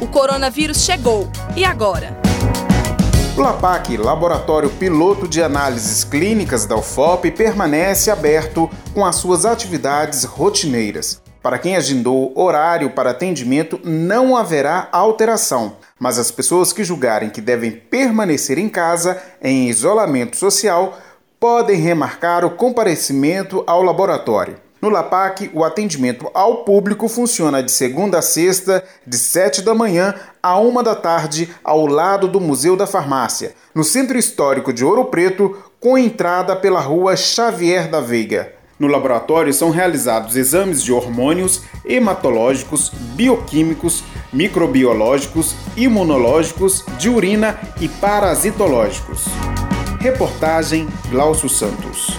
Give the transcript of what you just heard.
O coronavírus chegou. E agora? O LAPAC, Laboratório Piloto de Análises Clínicas da UFOP, permanece aberto com as suas atividades rotineiras. Para quem agendou horário para atendimento, não haverá alteração, mas as pessoas que julgarem que devem permanecer em casa, em isolamento social, podem remarcar o comparecimento ao laboratório. No LAPAC, o atendimento ao público funciona de segunda a sexta, de 7 da manhã a 1 da tarde, ao lado do Museu da Farmácia, no Centro Histórico de Ouro Preto, com entrada pela rua Xavier da Veiga. No laboratório são realizados exames de hormônios, hematológicos, bioquímicos, microbiológicos, imunológicos, de urina e parasitológicos. Reportagem Glaucio Santos.